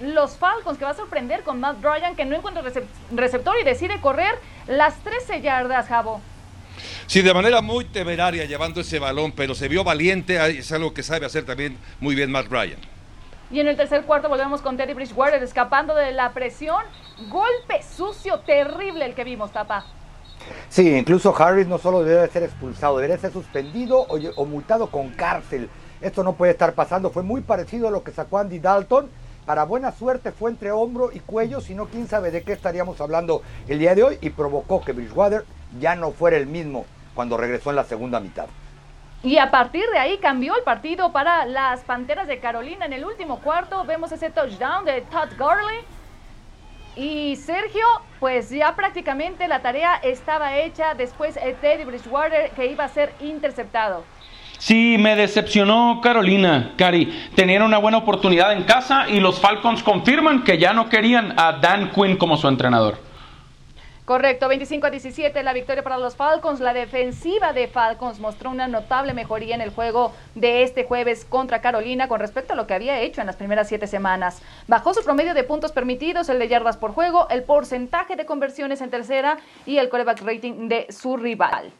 los Falcons que va a sorprender con Matt Ryan que no encuentra recep- receptor y decide correr las 13 yardas, Jabo. Sí, de manera muy temeraria llevando ese balón, pero se vio valiente, ah, es algo que sabe hacer también muy bien Matt Ryan. Y en el tercer cuarto volvemos con Teddy Bridgewater escapando de la presión. Golpe sucio, terrible el que vimos, Tapa. Sí, incluso Harris no solo debe ser expulsado, debería ser suspendido o, o multado con cárcel. Esto no puede estar pasando. Fue muy parecido a lo que sacó Andy Dalton. Para buena suerte fue entre hombro y cuello, si no, quién sabe de qué estaríamos hablando el día de hoy y provocó que Bridgewater ya no fuera el mismo cuando regresó en la segunda mitad. Y a partir de ahí cambió el partido para las Panteras de Carolina. En el último cuarto vemos ese touchdown de Todd Gurley. Y Sergio, pues ya prácticamente la tarea estaba hecha después de Teddy Bridgewater que iba a ser interceptado. Sí, me decepcionó Carolina, Cari. Tenían una buena oportunidad en casa y los Falcons confirman que ya no querían a Dan Quinn como su entrenador. Correcto, 25 a 17 la victoria para los Falcons. La defensiva de Falcons mostró una notable mejoría en el juego de este jueves contra Carolina con respecto a lo que había hecho en las primeras siete semanas. Bajó su promedio de puntos permitidos, el de yardas por juego, el porcentaje de conversiones en tercera y el coreback rating de su rival.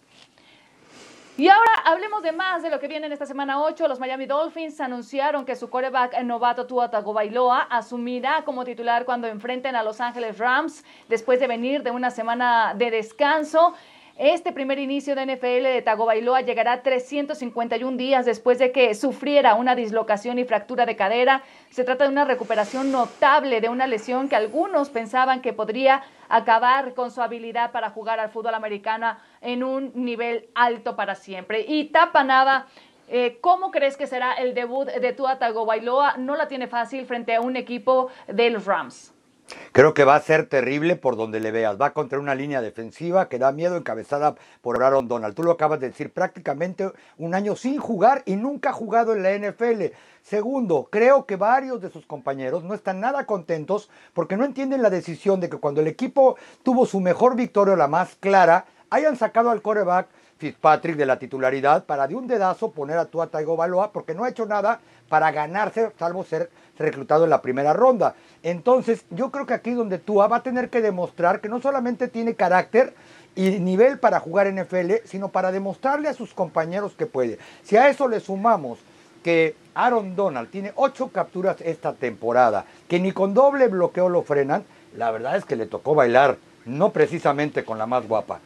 Y ahora hablemos de más de lo que viene en esta semana 8. Los Miami Dolphins anunciaron que su coreback novato Tua Tagovailoa asumirá como titular cuando enfrenten a Los Ángeles Rams después de venir de una semana de descanso. Este primer inicio de NFL de Tagovailoa llegará 351 días después de que sufriera una dislocación y fractura de cadera. Se trata de una recuperación notable de una lesión que algunos pensaban que podría acabar con su habilidad para jugar al fútbol americano en un nivel alto para siempre. Y Tapanaba eh, ¿Cómo crees que será el debut de Tua Tagovailoa? No la tiene fácil frente a un equipo de los Rams. Creo que va a ser terrible por donde le veas. Va contra una línea defensiva que da miedo, encabezada por Aaron Donald. Tú lo acabas de decir, prácticamente un año sin jugar y nunca ha jugado en la NFL. Segundo, creo que varios de sus compañeros no están nada contentos porque no entienden la decisión de que cuando el equipo tuvo su mejor victoria, la más clara, hayan sacado al coreback Fitzpatrick de la titularidad para de un dedazo poner a Tua Tagovailoa porque no ha hecho nada para ganarse, salvo ser reclutado en la primera ronda. Entonces, yo creo que aquí donde Tua va a tener que demostrar que no solamente tiene carácter y nivel para jugar NFL, sino para demostrarle a sus compañeros que puede. Si a eso le sumamos que Aaron Donald tiene ocho capturas esta temporada, que ni con doble bloqueo lo frenan, la verdad es que le tocó bailar, no precisamente con la más guapa.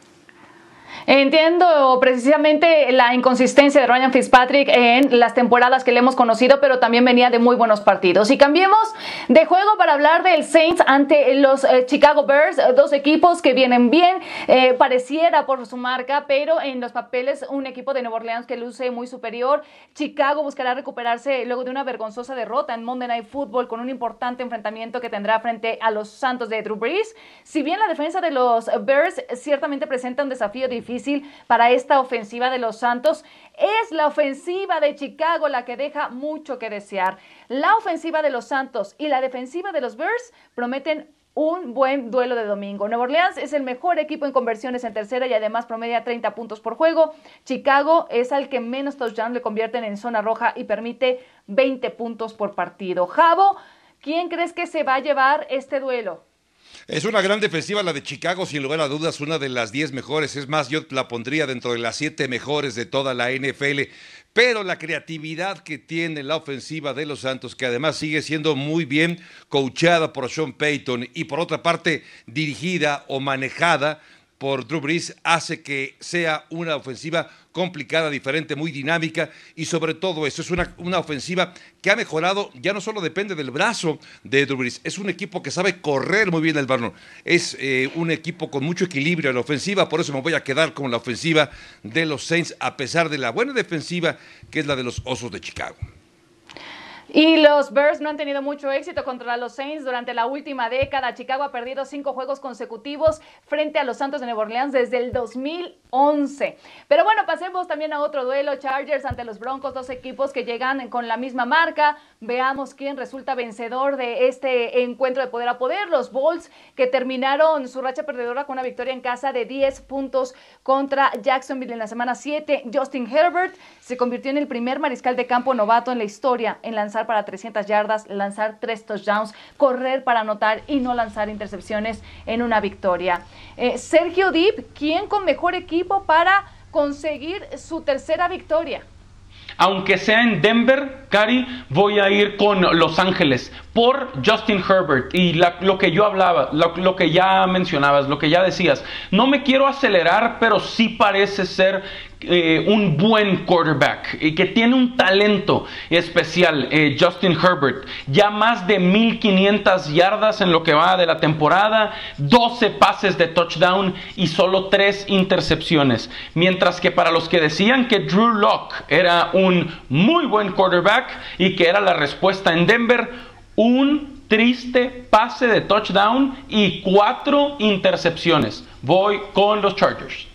Entiendo precisamente la inconsistencia de Ryan Fitzpatrick en las temporadas que le hemos conocido, pero también venía de muy buenos partidos. Y cambiemos de juego para hablar del Saints ante los eh, Chicago Bears, dos equipos que vienen bien, eh, pareciera por su marca, pero en los papeles un equipo de Nueva Orleans que luce muy superior. Chicago buscará recuperarse luego de una vergonzosa derrota en Monday Night Football con un importante enfrentamiento que tendrá frente a los Santos de Drew Brees. Si bien la defensa de los Bears ciertamente presenta un desafío difícil, para esta ofensiva de los Santos. Es la ofensiva de Chicago la que deja mucho que desear. La ofensiva de los Santos y la defensiva de los Bears prometen un buen duelo de domingo. Nueva Orleans es el mejor equipo en conversiones en tercera y además promedia 30 puntos por juego. Chicago es al que menos touchdowns le convierten en zona roja y permite 20 puntos por partido. Javo, ¿quién crees que se va a llevar este duelo? Es una gran defensiva la de Chicago, sin lugar a dudas, una de las 10 mejores. Es más, yo la pondría dentro de las 7 mejores de toda la NFL. Pero la creatividad que tiene la ofensiva de los Santos, que además sigue siendo muy bien coachada por Sean Payton y por otra parte dirigida o manejada por Drew Brees hace que sea una ofensiva complicada, diferente, muy dinámica y sobre todo eso es una, una ofensiva que ha mejorado, ya no solo depende del brazo de Drew Brees, es un equipo que sabe correr muy bien el balón, es eh, un equipo con mucho equilibrio en la ofensiva, por eso me voy a quedar con la ofensiva de los Saints a pesar de la buena defensiva que es la de los Osos de Chicago. Y los Bears no han tenido mucho éxito contra los Saints durante la última década. Chicago ha perdido cinco juegos consecutivos frente a los Santos de Nueva Orleans desde el 2011. Pero bueno, pasemos también a otro duelo. Chargers ante los Broncos, dos equipos que llegan con la misma marca. Veamos quién resulta vencedor de este encuentro de poder a poder. Los Bulls que terminaron su racha perdedora con una victoria en casa de 10 puntos contra Jacksonville en la semana 7. Justin Herbert se convirtió en el primer mariscal de campo novato en la historia en para 300 yardas, lanzar tres touchdowns, correr para anotar y no lanzar intercepciones en una victoria. Eh, Sergio Deep, ¿quién con mejor equipo para conseguir su tercera victoria? Aunque sea en Denver, Cari, voy a ir con Los Ángeles por Justin Herbert y lo que yo hablaba, lo, que ya mencionabas, lo que ya decías. No me quiero acelerar, pero sí parece ser eh, un buen quarterback y que tiene un talento especial, eh, Justin Herbert. Ya más de 1500 yardas en lo que va de la temporada, 12 pases de touchdown y solo 3 intercepciones. Mientras que para los que decían que Drew Locke era un muy buen quarterback y que era la respuesta en Denver, un triste pase de touchdown y 4 intercepciones. Voy con los Chargers.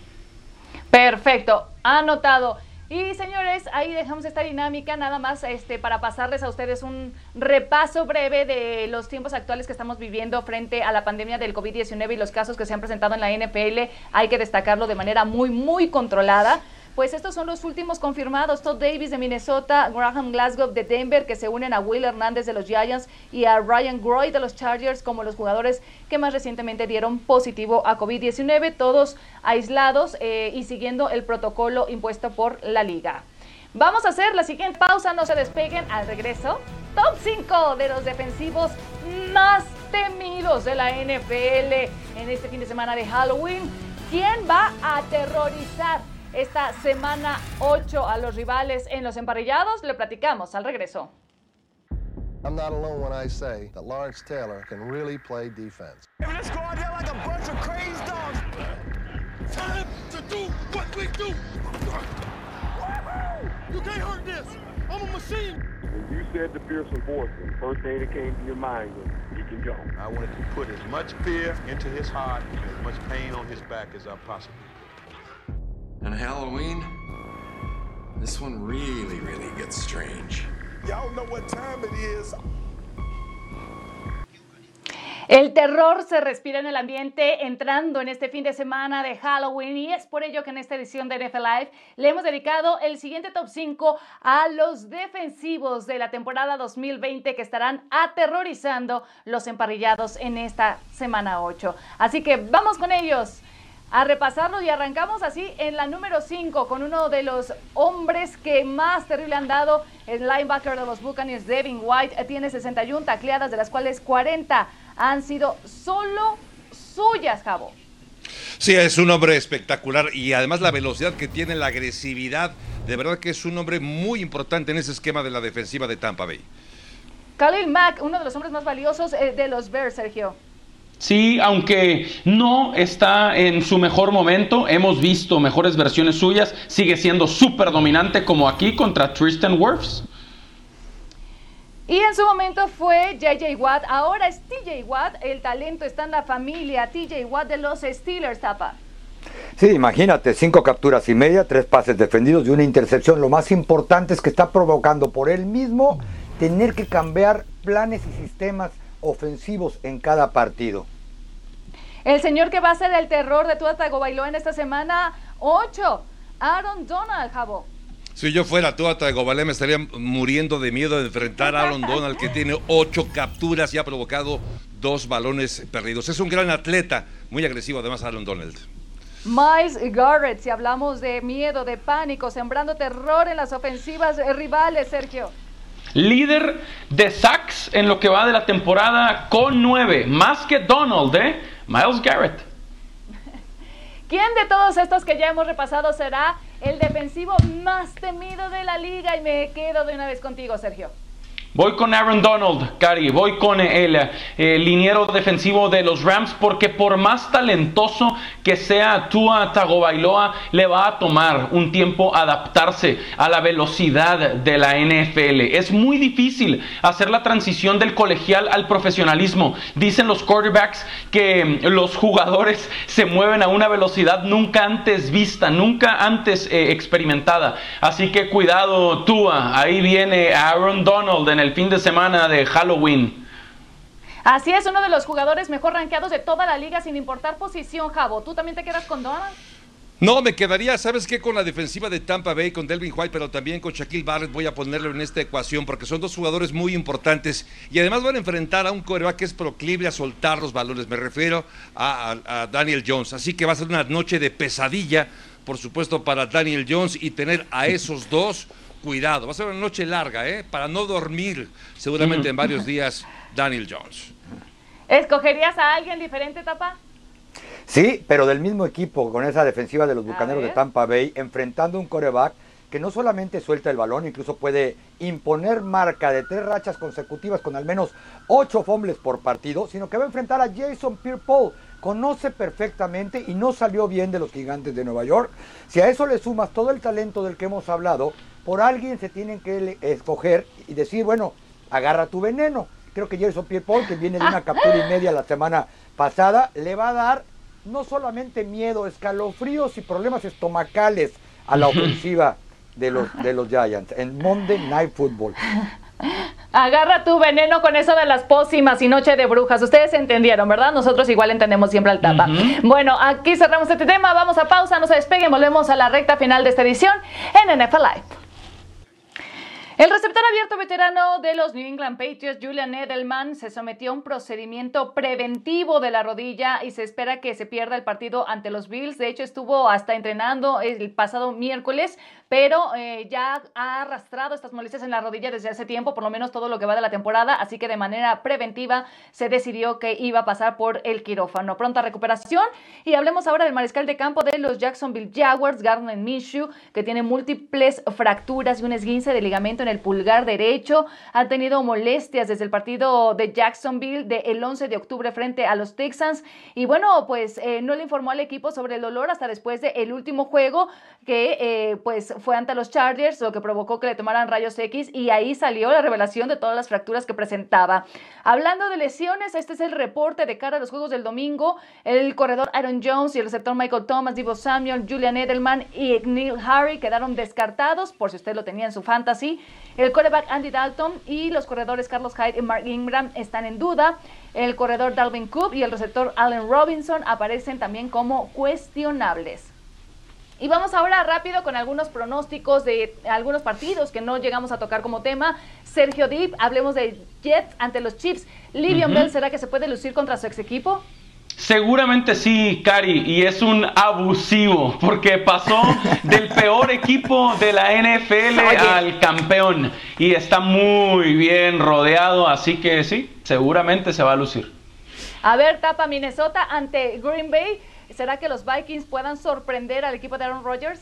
Perfecto, anotado. Y señores, ahí dejamos esta dinámica nada más este, para pasarles a ustedes un repaso breve de los tiempos actuales que estamos viviendo frente a la pandemia del COVID-19 y los casos que se han presentado en la NFL. Hay que destacarlo de manera muy, muy controlada. Pues estos son los últimos confirmados. Todd Davis de Minnesota, Graham Glasgow de Denver, que se unen a Will Hernández de los Giants y a Ryan Groy de los Chargers como los jugadores que más recientemente dieron positivo a COVID-19, todos aislados eh, y siguiendo el protocolo impuesto por la liga. Vamos a hacer la siguiente pausa, no se despeguen al regreso. Top 5 de los defensivos más temidos de la NFL en este fin de semana de Halloween. ¿Quién va a aterrorizar esta semana 8 a los rivales en los emparrillados? Le platicamos al regreso. I'm not alone when I say that Lawrence Taylor can really play defense. Let's go out there like a bunch of crazy dogs. Time to do what we do. You can't hurt this. I'm a machine. When you said the fearsome voice, the first thing that came to your mind was, he can go. I wanted to put as much fear into his heart and as much pain on his back as I possibly On Halloween, this one really, really gets strange. Y'all know what time it is. El terror se respira en el ambiente entrando en este fin de semana de Halloween y es por ello que en esta edición de NFL Live le hemos dedicado el siguiente top 5 a los defensivos de la temporada 2020 que estarán aterrorizando los emparrillados en esta semana 8. Así que vamos con ellos a repasarlo y arrancamos así en la número 5 con uno de los hombres que más terrible han dado, el linebacker de los Buccaneers, Devin White, tiene 61 tacleadas, de las cuales 40 han sido solo suyas, Jabo. Sí, es un hombre espectacular y además la velocidad que tiene, la agresividad, de verdad que es un hombre muy importante en ese esquema de la defensiva de Tampa Bay. Khalil Mack, uno de los hombres más valiosos eh, de los Bears, Sergio. Sí, aunque no está en su mejor momento, hemos visto mejores versiones suyas, sigue siendo súper dominante como aquí contra Tristan Wirfs. Y en su momento fue JJ Watt, ahora es TJ Watt, el talento está en la familia, TJ Watt de los Steelers, Tapa. Sí, imagínate, cinco capturas y media, tres pases defendidos y una intercepción. Lo más importante es que está provocando por él mismo tener que cambiar planes y sistemas ofensivos en cada partido. El señor que va a ser el terror de Tua Tagovailoa en esta semana 8, Aaron Donald, Jabo. Si yo fuera Tua Tagovailoa me estaría muriendo de miedo de enfrentar a Aaron Donald que tiene ocho capturas y ha provocado dos balones perdidos. Es un gran atleta, muy agresivo además Aaron Donald. Miles Garrett, si hablamos de miedo, de pánico, sembrando terror en las ofensivas rivales, Sergio. Líder de sacks en lo que va de la temporada con nueve, más que Donald, ¿eh? Miles Garrett. ¿Quién de todos estos que ya hemos repasado será el defensivo más temido de la liga? Y me quedo de una vez contigo, Sergio. Voy con Aaron Donald, Cari, voy con el, el, liniero defensivo de los Rams porque por más talentoso que sea Tua Tagovailoa, le va a tomar un tiempo adaptarse a la velocidad de la NFL. Es muy difícil hacer la transición del colegial al profesionalismo. Dicen los quarterbacks que los jugadores se mueven a una velocidad nunca antes vista, nunca antes eh, experimentada. Así que cuidado Tua, ahí viene Aaron Donald en el fin de semana de Halloween. Así es, uno de los jugadores mejor rankeados de toda la liga sin importar posición, Jabo. ¿Tú también te quedas con Donald? No, me quedaría, ¿sabes qué? Con la defensiva de Tampa Bay, con Delvin White, pero también con Shaquille Barrett voy a ponerlo en esta ecuación porque son dos jugadores muy importantes y además van a enfrentar a un coreback que es proclive a soltar los balones. Me refiero a, a, a Daniel Jones. Así que va a ser una noche de pesadilla, por supuesto, para Daniel Jones y tener a esos dos cuidado. Va a ser una noche larga, ¿eh? Para no dormir seguramente en varios días Daniel Jones. ¿Escogerías a alguien diferente, Tapa? Sí, pero del mismo equipo, con esa defensiva de los Bucaneros de Tampa Bay, enfrentando un coreback que no solamente suelta el balón, incluso puede imponer marca de tres rachas consecutivas con al menos ocho fumbles por partido, sino que va a enfrentar a Jason Pierre-Paul. Conoce perfectamente y no salió bien de los gigantes de Nueva York. Si a eso le sumas todo el talento del que hemos hablado, por alguien se tienen que escoger y decir, bueno, agarra tu veneno. Creo que Jason Pierre-Paul, que viene de una captura y media la semana pasada, le va a dar no solamente miedo, escalofríos y problemas estomacales a la ofensiva de los, de los Giants en Monday Night Football. Agarra tu veneno con eso de las pócimas y noche de brujas. Ustedes entendieron, ¿verdad? Nosotros igual entendemos siempre al tapa. Bueno, aquí cerramos este tema. Vamos a pausa, no se despeguen. Volvemos a la recta final de esta edición en NFL Live. El receptor abierto veterano de los New England Patriots, Julian Edelman, se sometió a un procedimiento preventivo de la rodilla y se espera que se pierda el partido ante los Bills. De hecho, estuvo hasta entrenando el pasado miércoles, pero eh, ya ha arrastrado estas molestias en la rodilla desde hace tiempo, por lo menos todo lo que va de la temporada, así que de manera preventiva se decidió que iba a pasar por el quirófano. Pronta recuperación y hablemos ahora del mariscal de campo de los Jacksonville Jaguars, Gardner Minshew, que tiene múltiples fracturas y un esguince de ligamento en el pulgar derecho. Ha tenido molestias desde el partido de Jacksonville del 11 de octubre frente a los Texans y bueno, pues eh, no le informó al equipo sobre el dolor hasta después del último juego que eh, pues fue ante los Chargers, lo que provocó que le tomaran rayos X y ahí salió la revelación de todas las fracturas que presentaba. Hablando de lesiones, este es el reporte de cara a los juegos del domingo. El corredor Aaron Jones y el receptor Michael Thomas, Divo Samuel, Julian Edelman y Neil Harry quedaron descartados, por si usted lo tenía en su fantasy. El quarterback Andy Dalton y los corredores Carlos Hyde y Mark Ingram están en duda. El corredor Dalvin Cook y el receptor Allen Robinson aparecen también como cuestionables. Y vamos ahora rápido con algunos pronósticos de algunos partidos que no llegamos a tocar como tema. Sergio Deep, hablemos de Jets ante los Chiefs. Livion Bell, ¿será que se puede lucir contra su ex equipo? Seguramente sí, Cari, y es un abusivo, porque pasó del peor equipo de la NFL al campeón y está muy bien rodeado, así que sí, seguramente se va a lucir. A ver, tapa Minnesota ante Green Bay. ¿Será que los Vikings puedan sorprender al equipo de Aaron Rodgers?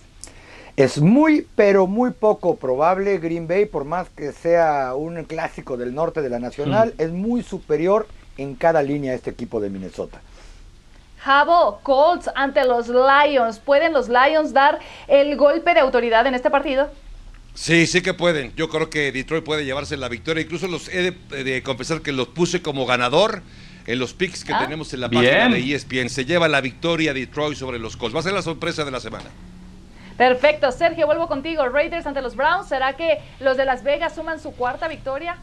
Es muy, pero muy poco probable. Green Bay, por más que sea un clásico del norte de la Nacional, es muy superior en cada línea a este equipo de Minnesota. Javo, Colts ante los Lions. ¿Pueden los Lions dar el golpe de autoridad en este partido? Sí, sí que pueden. Yo creo que Detroit puede llevarse la victoria. Incluso los he de, de confesar que los puse como ganador en los picks que Ah. tenemos en la Bien. página de ESPN. Se lleva la victoria Detroit sobre los Colts. Va a ser la sorpresa de la semana. Perfecto. Sergio, vuelvo contigo. Raiders ante los Browns. ¿Será que los de Las Vegas suman su cuarta victoria?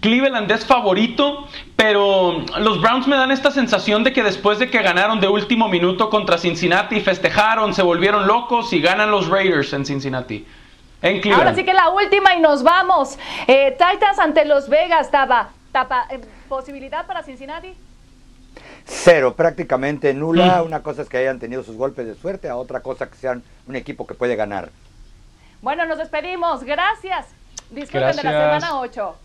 Cleveland es favorito, pero los Browns me dan esta sensación de que después de que ganaron de último minuto contra Cincinnati, festejaron, se volvieron locos y ganan los Raiders en Cincinnati. En Cleveland. Ahora sí que la última y nos vamos. Eh, Titans ante los Vegas. Tapa, tapa, eh, ¿Posibilidad para Cincinnati? Cero, prácticamente nula. Una cosa es que hayan tenido sus golpes de suerte, a otra cosa que sean un equipo que puede ganar. Bueno, nos despedimos. Gracias. Disfruten de la Gracias. semana 8.